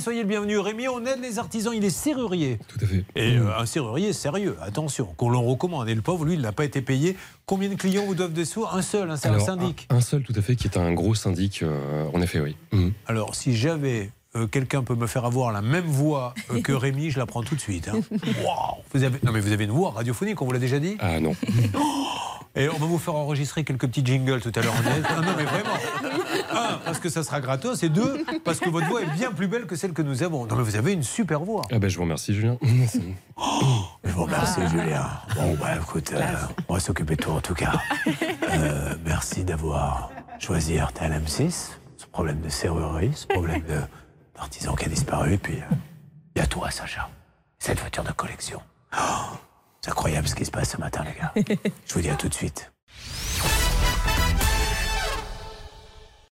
soyez le bienvenu. Rémi, on aide les artisans, il est serrurier. Tout à fait. Et euh, un serrurier sérieux, attention, qu'on l'en recommande. Et le pauvre, lui, il n'a pas été payé. Combien de clients vous doivent des sous? Un seul, hein, c'est un syndic. Un, un seul, tout à fait, qui est un gros syndic, euh, en effet, oui. Mhm. Alors, si j'avais. euh, Quelqu'un peut me faire avoir la même voix euh, que Rémi, je la prends tout de suite. hein. Waouh vous avez... Non mais vous avez une voix radiophonique, on vous l'a déjà dit? Ah non. Et on va vous faire enregistrer quelques petits jingles tout à l'heure. Ah non mais vraiment. Un, parce que ça sera gratos. Et deux, parce que votre voix est bien plus belle que celle que nous avons. Non mais vous avez une super voix. Ah ben, je vous remercie, Julien. Je vous remercie, Julien. Bon, bah, écoute, euh, on va s'occuper de toi en tout cas. Euh, merci d'avoir choisi RTL M6. Ce problème de serrurerie, ce problème de- d'artisan qui a disparu. Et puis, euh, il y a toi, Sacha. Cette voiture de collection. Oh, c'est incroyable ce qui se passe ce matin, les gars. Je vous dis à tout de suite.